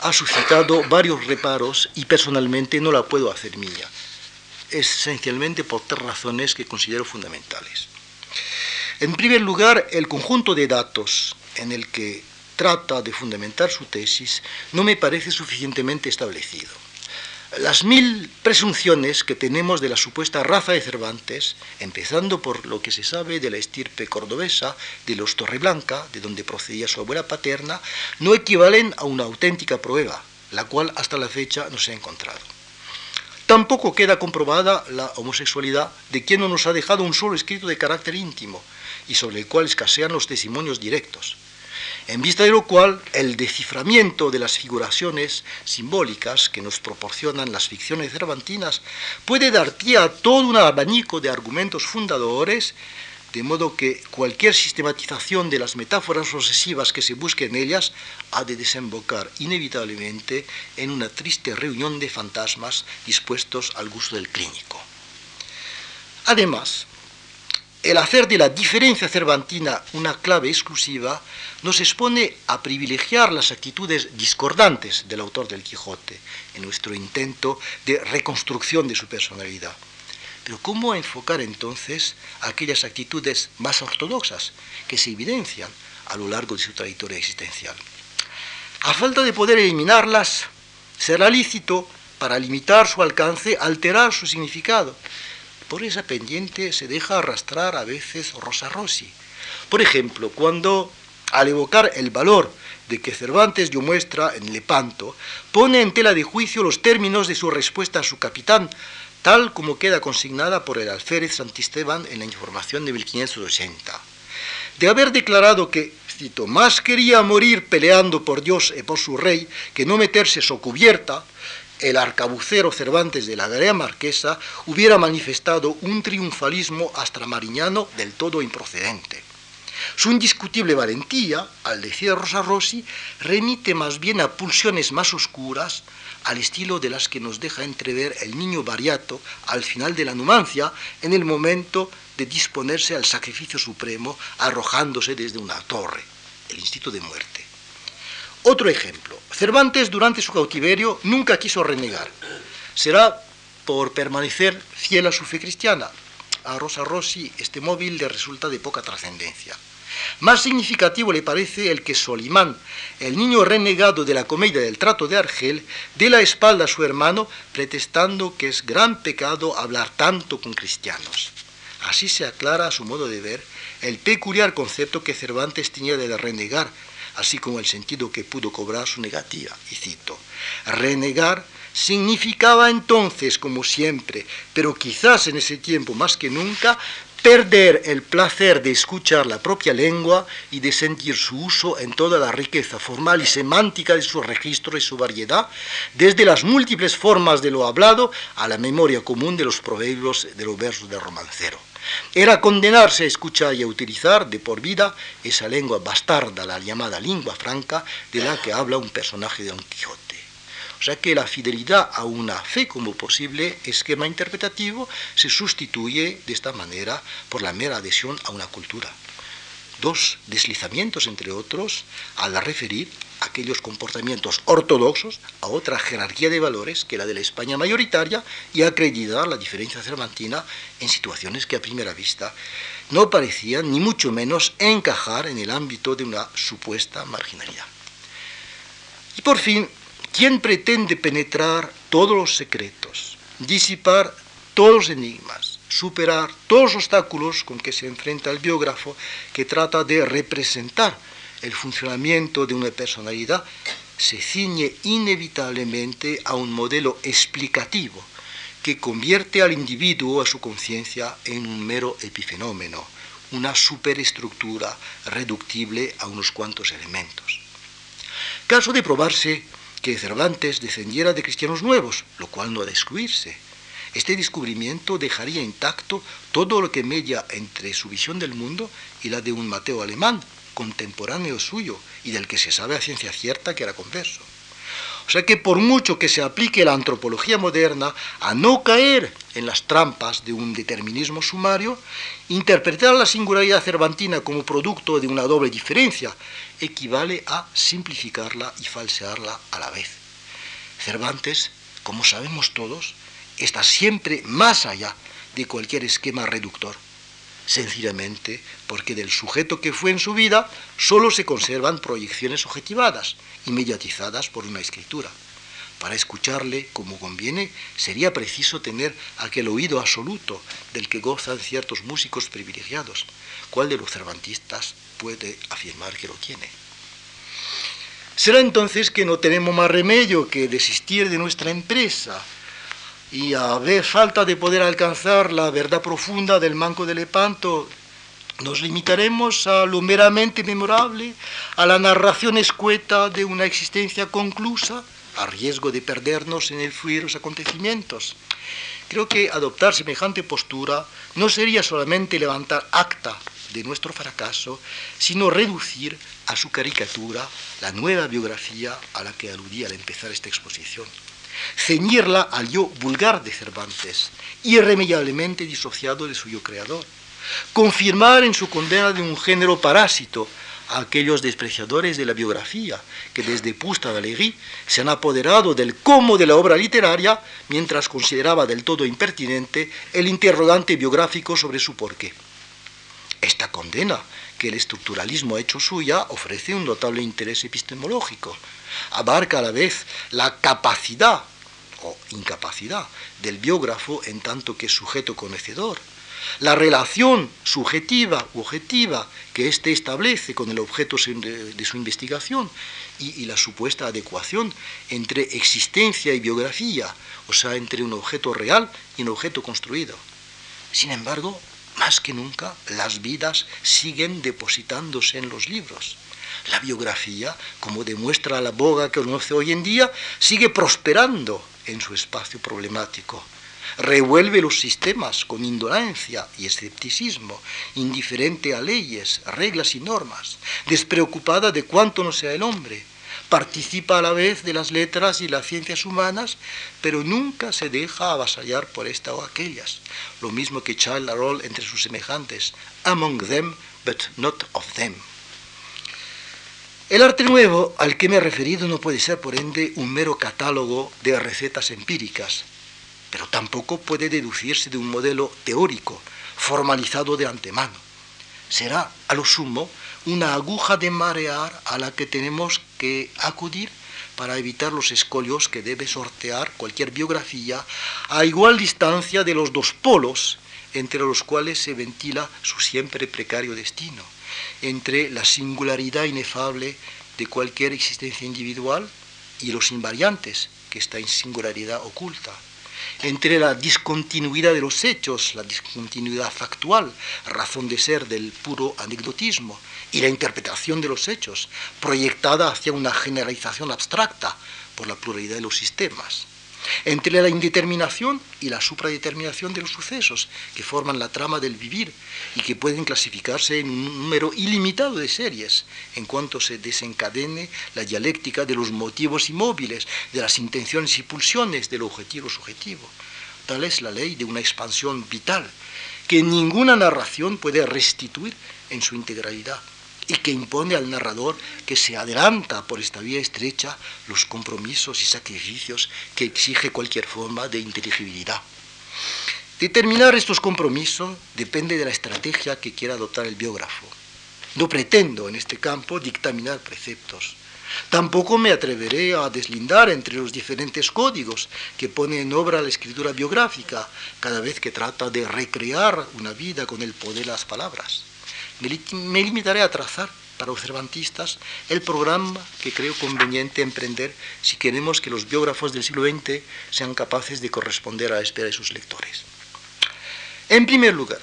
ha suscitado varios reparos y personalmente no la puedo hacer mía, esencialmente por tres razones que considero fundamentales. En primer lugar, el conjunto de datos en el que trata de fundamentar su tesis no me parece suficientemente establecido. Las mil presunciones que tenemos de la supuesta raza de Cervantes, empezando por lo que se sabe de la estirpe cordobesa de los Torreblanca, de donde procedía su abuela paterna, no equivalen a una auténtica prueba, la cual hasta la fecha no se ha encontrado. Tampoco queda comprobada la homosexualidad de quien no nos ha dejado un solo escrito de carácter íntimo y sobre el cual escasean los testimonios directos en vista de lo cual el desciframiento de las figuraciones simbólicas que nos proporcionan las ficciones cervantinas puede dar pie a todo un abanico de argumentos fundadores, de modo que cualquier sistematización de las metáforas sucesivas que se busque en ellas ha de desembocar inevitablemente en una triste reunión de fantasmas dispuestos al gusto del clínico. Además, el hacer de la diferencia cervantina una clave exclusiva nos expone a privilegiar las actitudes discordantes del autor del Quijote en nuestro intento de reconstrucción de su personalidad. Pero ¿cómo enfocar entonces aquellas actitudes más ortodoxas que se evidencian a lo largo de su trayectoria existencial? A falta de poder eliminarlas, será lícito, para limitar su alcance, alterar su significado por esa pendiente se deja arrastrar a veces Rosa Rossi. Por ejemplo, cuando al evocar el valor de que Cervantes dio muestra en Lepanto, pone en tela de juicio los términos de su respuesta a su capitán, tal como queda consignada por el alférez Santisteban en la información de 1580. De haber declarado que, cito, más quería morir peleando por Dios y por su rey que no meterse so cubierta, el arcabucero Cervantes de la Garea Marquesa hubiera manifestado un triunfalismo astramariñano del todo improcedente. Su indiscutible valentía, al decir Rosa Rossi, remite más bien a pulsiones más oscuras, al estilo de las que nos deja entrever el niño variato al final de la numancia, en el momento de disponerse al sacrificio supremo, arrojándose desde una torre, el instinto de muerte. Otro ejemplo, Cervantes durante su cautiverio nunca quiso renegar. Será por permanecer fiel a su fe cristiana. A Rosa Rossi este móvil le resulta de poca trascendencia. Más significativo le parece el que Solimán, el niño renegado de la comedia del trato de Argel, dé la espalda a su hermano, pretestando que es gran pecado hablar tanto con cristianos. Así se aclara a su modo de ver el peculiar concepto que Cervantes tenía de renegar así como el sentido que pudo cobrar su negativa. Y cito, renegar significaba entonces, como siempre, pero quizás en ese tiempo más que nunca, perder el placer de escuchar la propia lengua y de sentir su uso en toda la riqueza formal y semántica de su registro y su variedad, desde las múltiples formas de lo hablado a la memoria común de los proverbios de los versos de romancero. Era condenarse a escuchar y a utilizar de por vida esa lengua bastarda, la llamada lengua franca, de la que habla un personaje de Don Quijote. O sea que la fidelidad a una fe como posible esquema interpretativo se sustituye de esta manera por la mera adhesión a una cultura. Dos deslizamientos, entre otros, al referir aquellos comportamientos ortodoxos a otra jerarquía de valores que la de la España mayoritaria y acreditar la diferencia cervantina en situaciones que a primera vista no parecían ni mucho menos encajar en el ámbito de una supuesta marginalidad. Y por fin, ¿quién pretende penetrar todos los secretos, disipar todos los enigmas, superar todos los obstáculos con que se enfrenta el biógrafo que trata de representar el funcionamiento de una personalidad se ciñe inevitablemente a un modelo explicativo que convierte al individuo, a su conciencia, en un mero epifenómeno, una superestructura reductible a unos cuantos elementos. Caso de probarse que Cervantes descendiera de cristianos nuevos, lo cual no ha de excluirse. Este descubrimiento dejaría intacto todo lo que mella entre su visión del mundo y la de un Mateo alemán, contemporáneo suyo, y del que se sabe a ciencia cierta que era converso. O sea que por mucho que se aplique la antropología moderna a no caer en las trampas de un determinismo sumario, interpretar la singularidad cervantina como producto de una doble diferencia equivale a simplificarla y falsearla a la vez. Cervantes, como sabemos todos, está siempre más allá de cualquier esquema reductor sencillamente porque del sujeto que fue en su vida solo se conservan proyecciones objetivadas y mediatizadas por una escritura. Para escucharle como conviene sería preciso tener aquel oído absoluto del que gozan ciertos músicos privilegiados. ¿Cuál de los cervantistas puede afirmar que lo tiene? Será entonces que no tenemos más remedio que desistir de nuestra empresa y a ver falta de poder alcanzar la verdad profunda del manco de Lepanto, nos limitaremos a lo meramente memorable, a la narración escueta de una existencia conclusa, a riesgo de perdernos en el fluir de los acontecimientos. Creo que adoptar semejante postura no sería solamente levantar acta de nuestro fracaso, sino reducir a su caricatura la nueva biografía a la que aludí al empezar esta exposición ceñirla al yo vulgar de Cervantes, irremediablemente disociado de su yo creador, confirmar en su condena de un género parásito a aquellos despreciadores de la biografía que desde Pusta Valéry se han apoderado del cómo de la obra literaria mientras consideraba del todo impertinente el interrogante biográfico sobre su porqué. Esta condena que el estructuralismo ha hecho suya ofrece un notable interés epistemológico. Abarca a la vez la capacidad o incapacidad del biógrafo en tanto que sujeto conocedor, la relación subjetiva objetiva que éste establece con el objeto de su investigación y, la supuesta adecuación entre existencia y biografía, o sea, entre un objeto real y un objeto construido. Sin embargo, más que nunca, las vidas siguen depositándose en los libros. La biografía, como demuestra la boga que conoce hoy en día, sigue prosperando en su espacio problemático. Revuelve los sistemas con indolencia y escepticismo, indiferente a leyes, reglas y normas, despreocupada de cuánto no sea el hombre. Participa a la vez de las letras y las ciencias humanas, pero nunca se deja avasallar por esta o aquellas. Lo mismo que Charles Larol entre sus semejantes, among them, but not of them. El arte nuevo al que me he referido no puede ser, por ende, un mero catálogo de recetas empíricas, pero tampoco puede deducirse de un modelo teórico, formalizado de antemano. Será, a lo sumo, una aguja de marear a la que tenemos que acudir para evitar los escolios que debe sortear cualquier biografía a igual distancia de los dos polos entre los cuales se ventila su siempre precario destino entre la singularidad inefable de cualquier existencia individual y los invariantes que está en singularidad oculta, entre la discontinuidad de los hechos, la discontinuidad factual, razón de ser del puro anecdotismo, y la interpretación de los hechos, proyectada hacia una generalización abstracta por la pluralidad de los sistemas entre la indeterminación y la supradeterminación de los sucesos que forman la trama del vivir y que pueden clasificarse en un número ilimitado de series en cuanto se desencadene la dialéctica de los motivos inmóviles, de las intenciones y pulsiones del objetivo subjetivo. Tal es la ley de una expansión vital que ninguna narración puede restituir en su integralidad y que impone al narrador que se adelanta por esta vía estrecha los compromisos y sacrificios que exige cualquier forma de inteligibilidad. Determinar estos compromisos depende de la estrategia que quiera adoptar el biógrafo. No pretendo en este campo dictaminar preceptos. Tampoco me atreveré a deslindar entre los diferentes códigos que pone en obra la escritura biográfica cada vez que trata de recrear una vida con el poder de las palabras me limitaré a trazar para los cervantistas el programa que creo conveniente emprender si queremos que los biógrafos del siglo XX sean capaces de corresponder a la espera de sus lectores. En primer lugar,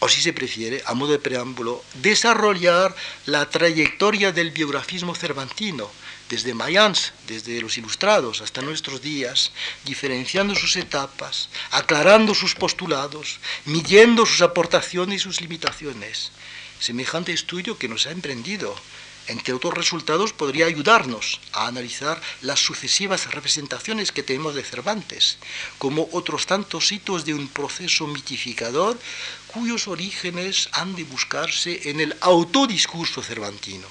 o si se prefiere, a modo de preámbulo, desarrollar la trayectoria del biografismo cervantino, desde Mayans, desde los ilustrados hasta nuestros días, diferenciando sus etapas, aclarando sus postulados, midiendo sus aportaciones y sus limitaciones. Semejante estudio que nos ha emprendido, entre otros resultados, podría ayudarnos a analizar las sucesivas representaciones que tenemos de Cervantes, como otros tantos hitos de un proceso mitificador cuyos orígenes han de buscarse en el autodiscurso cervantino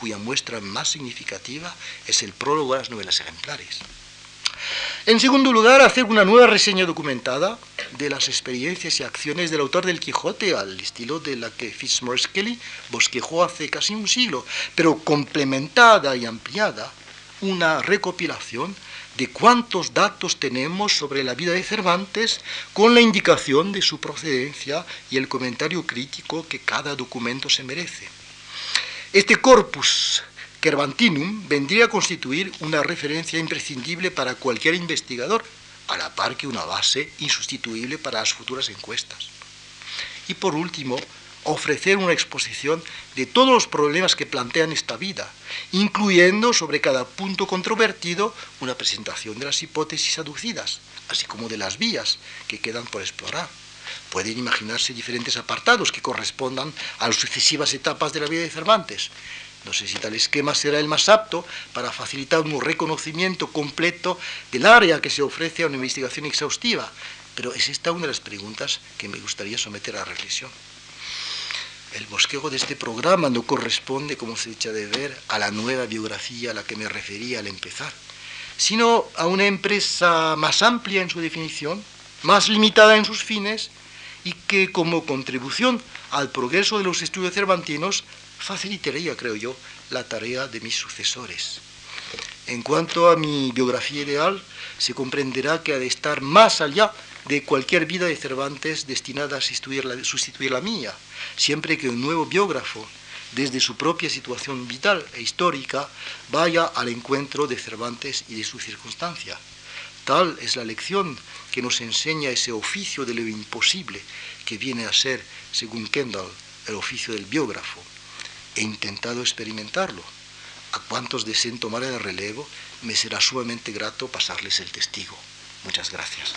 cuya muestra más significativa es el prólogo a las novelas ejemplares. En segundo lugar, hacer una nueva reseña documentada de las experiencias y acciones del autor del Quijote al estilo de la que Fitzmaurice Kelly bosquejó hace casi un siglo, pero complementada y ampliada, una recopilación de cuántos datos tenemos sobre la vida de Cervantes con la indicación de su procedencia y el comentario crítico que cada documento se merece. Este corpus Cervantinum vendría a constituir una referencia imprescindible para cualquier investigador, a la par que una base insustituible para las futuras encuestas. Y por último, ofrecer una exposición de todos los problemas que plantean esta vida, incluyendo sobre cada punto controvertido una presentación de las hipótesis aducidas, así como de las vías que quedan por explorar. Pueden imaginarse diferentes apartados que correspondan a las sucesivas etapas de la vida de Cervantes. No sé si tal esquema será el más apto para facilitar un reconocimiento completo del área que se ofrece a una investigación exhaustiva, pero es esta una de las preguntas que me gustaría someter a reflexión. El bosquejo de este programa no corresponde, como se echa de ver, a la nueva biografía a la que me refería al empezar, sino a una empresa más amplia en su definición, más limitada en sus fines y que como contribución al progreso de los estudios cervantinos facilitaría, creo yo, la tarea de mis sucesores. En cuanto a mi biografía ideal, se comprenderá que ha de estar más allá de cualquier vida de Cervantes destinada a sustituir la, mía, siempre que un nuevo biógrafo, desde su propia situación vital e histórica, vaya al encuentro de Cervantes y de su circunstancia. Tal es la lección que nos enseña ese oficio de lo imposible que viene a ser, según Kendall, el oficio del biógrafo. He intentado experimentarlo. A cuantos deseen tomar el relevo, me será sumamente grato pasarles el testigo. Muchas gracias.